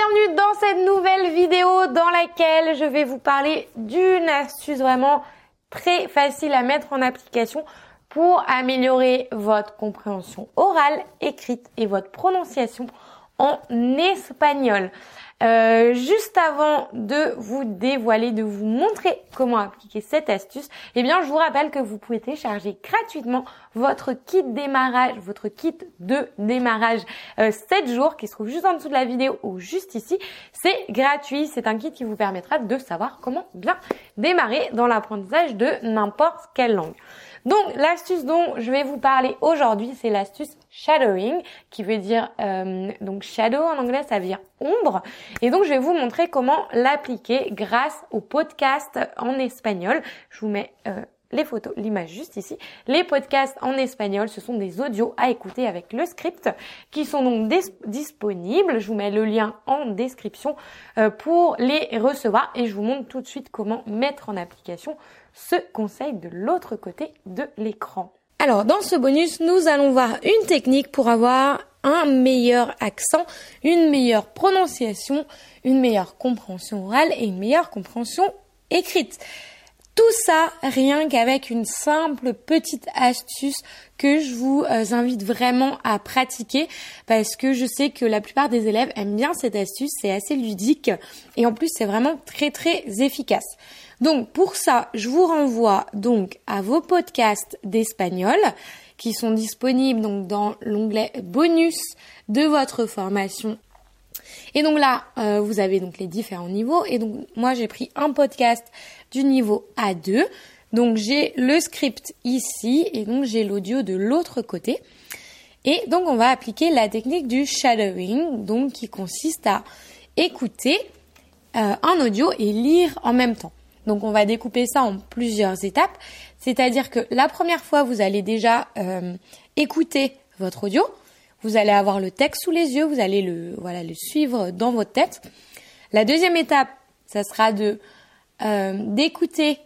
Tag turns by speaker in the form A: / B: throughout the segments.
A: bienvenue dans cette nouvelle vidéo dans laquelle je vais vous parler d'une astuce vraiment très facile à mettre en application pour améliorer votre compréhension orale, écrite et votre prononciation en espagnol. Euh, juste avant de vous dévoiler, de vous montrer comment appliquer cette astuce, eh bien, je vous rappelle que vous pouvez télécharger gratuitement votre kit démarrage, votre kit de démarrage euh, 7 jours qui se trouve juste en dessous de la vidéo ou juste ici. C'est gratuit, c'est un kit qui vous permettra de savoir comment bien démarrer dans l'apprentissage de n'importe quelle langue. Donc l'astuce dont je vais vous parler aujourd'hui, c'est l'astuce shadowing, qui veut dire euh, donc shadow en anglais, ça veut dire ombre. Et donc je vais vous montrer comment l'appliquer grâce au podcast en espagnol. Je vous mets euh, les photos, l'image juste ici. Les podcasts en espagnol, ce sont des audios à écouter avec le script qui sont donc disponibles. Je vous mets le lien en description euh, pour les recevoir et je vous montre tout de suite comment mettre en application ce conseil de l'autre côté de l'écran. Alors, dans ce bonus, nous allons voir une technique pour avoir un meilleur accent, une meilleure prononciation, une meilleure compréhension orale et une meilleure compréhension écrite. Tout ça rien qu'avec une simple petite astuce que je vous euh, invite vraiment à pratiquer parce que je sais que la plupart des élèves aiment bien cette astuce, c'est assez ludique et en plus c'est vraiment très très efficace. Donc pour ça, je vous renvoie donc à vos podcasts d'espagnol qui sont disponibles donc dans l'onglet bonus de votre formation. Et donc là, euh, vous avez donc les différents niveaux. Et donc moi, j'ai pris un podcast du niveau A2. Donc j'ai le script ici et donc j'ai l'audio de l'autre côté. Et donc on va appliquer la technique du shadowing, donc qui consiste à écouter euh, un audio et lire en même temps. Donc on va découper ça en plusieurs étapes. C'est-à-dire que la première fois, vous allez déjà euh, écouter votre audio. Vous allez avoir le texte sous les yeux, vous allez le voilà le suivre dans votre tête. La deuxième étape, ça sera de euh, d'écouter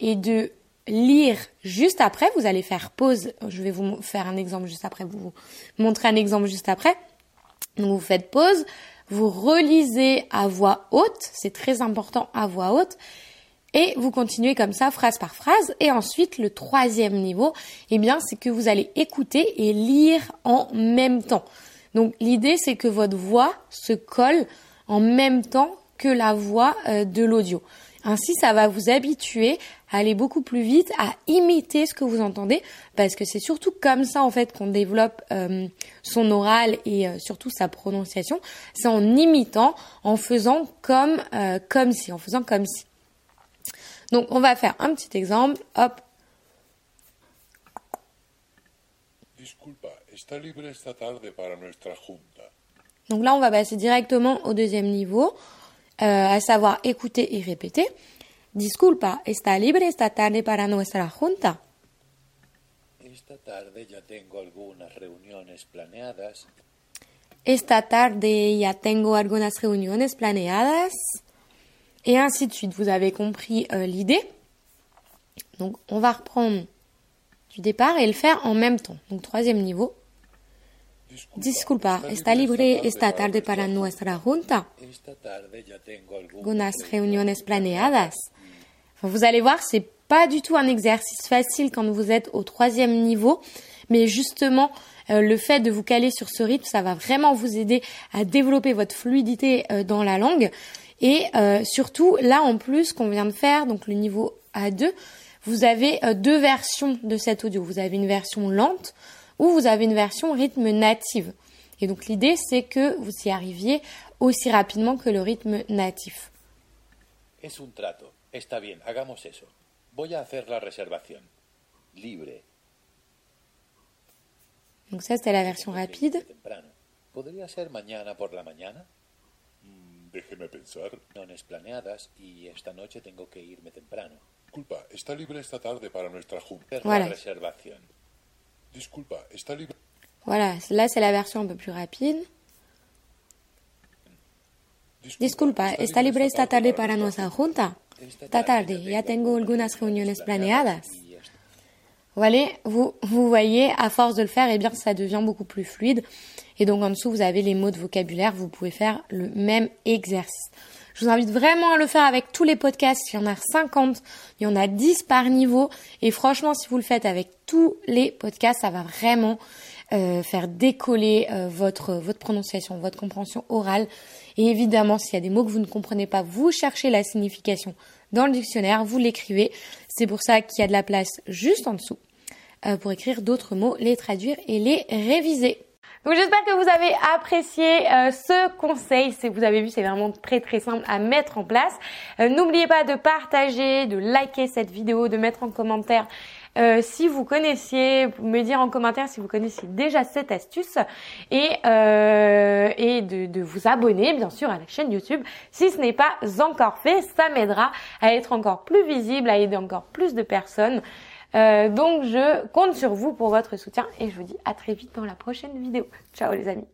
A: et de lire juste après. Vous allez faire pause. Je vais vous faire un exemple juste après. Vous, vous montrer un exemple juste après. Donc vous faites pause. Vous relisez à voix haute. C'est très important à voix haute. Et vous continuez comme ça, phrase par phrase. Et ensuite, le troisième niveau, eh bien, c'est que vous allez écouter et lire en même temps. Donc, l'idée, c'est que votre voix se colle en même temps que la voix euh, de l'audio. Ainsi, ça va vous habituer à aller beaucoup plus vite, à imiter ce que vous entendez, parce que c'est surtout comme ça en fait qu'on développe euh, son oral et euh, surtout sa prononciation. C'est en imitant, en faisant comme comme si, en faisant comme si. Donc on va faire un petit exemple. Hop.
B: Disculpa, ¿está libre esta tarde para nuestra junta?
A: Donc là, on va passer directement au deuxième niveau, euh, à savoir écouter et répéter. Disculpa, ¿está libre esta tarde para nuestra junta?
C: Esta tarde ya tengo algunas reuniones planeadas.
A: Esta tarde ya tengo algunas reuniones planeadas et ainsi de suite. Vous avez compris euh, l'idée. Donc on va reprendre du départ et le faire en même temps. Donc troisième niveau. Disculpa, ¿está libre esta tarde para nuestra junta? Algunas reuniones planeadas. Vous allez voir, c'est pas du tout un exercice facile quand vous êtes au troisième niveau, mais justement, euh, le fait de vous caler sur ce rythme, ça va vraiment vous aider à développer votre fluidité euh, dans la langue. Et euh, surtout, là en plus qu'on vient de faire, donc le niveau A2, vous avez deux versions de cet audio. Vous avez une version lente ou vous avez une version rythme native. Et donc l'idée, c'est que vous y arriviez aussi rapidement que le rythme natif.
C: Es un trato. Está bien, hagamos eso. Voy a hacer la reservación. Libre.
A: Donc ça, c'était la version rapide.
C: Temprano. ¿Podría ser mañana por la mañana?
B: Déjeme pensar.
C: Reuniones planeadas y esta noche tengo que irme temprano.
B: Disculpa, ¿está libre esta tarde para nuestra junta?
A: Voilà.
C: la reservación.
B: Disculpa, ¿está libre?
A: Voilà, là c'est la version un peu plus rapide. Disculpa, ¿está libre esta tarde para nuestra junta? Esta tarde, ya tengo algunas reuniones planeadas. Voyez, vous, vous voyez, à force de le faire, eh bien, ça devient beaucoup plus fluide. Et donc en dessous, vous avez les mots de vocabulaire. Vous pouvez faire le même exercice. Je vous invite vraiment à le faire avec tous les podcasts. Il y en a 50, il y en a 10 par niveau. Et franchement, si vous le faites avec tous les podcasts, ça va vraiment euh, faire décoller euh, votre, votre prononciation, votre compréhension orale. Et évidemment, s'il y a des mots que vous ne comprenez pas, vous cherchez la signification dans le dictionnaire, vous l'écrivez. C'est pour ça qu'il y a de la place juste en dessous euh, pour écrire d'autres mots, les traduire et les réviser. Donc j'espère que vous avez apprécié euh, ce conseil. Si vous avez vu, c'est vraiment très très simple à mettre en place. Euh, n'oubliez pas de partager, de liker cette vidéo, de mettre en commentaire si vous connaissiez, me dire en commentaire si vous connaissiez déjà cette astuce et, et de, vous abonner bien sûr à la chaîne YouTube si ce n'est pas encore fait. Ça m'aidera à être encore plus visible, à aider encore plus de personnes. Euh, donc je compte sur vous pour votre soutien et je vous dis à très vite dans la prochaine vidéo. Ciao les amis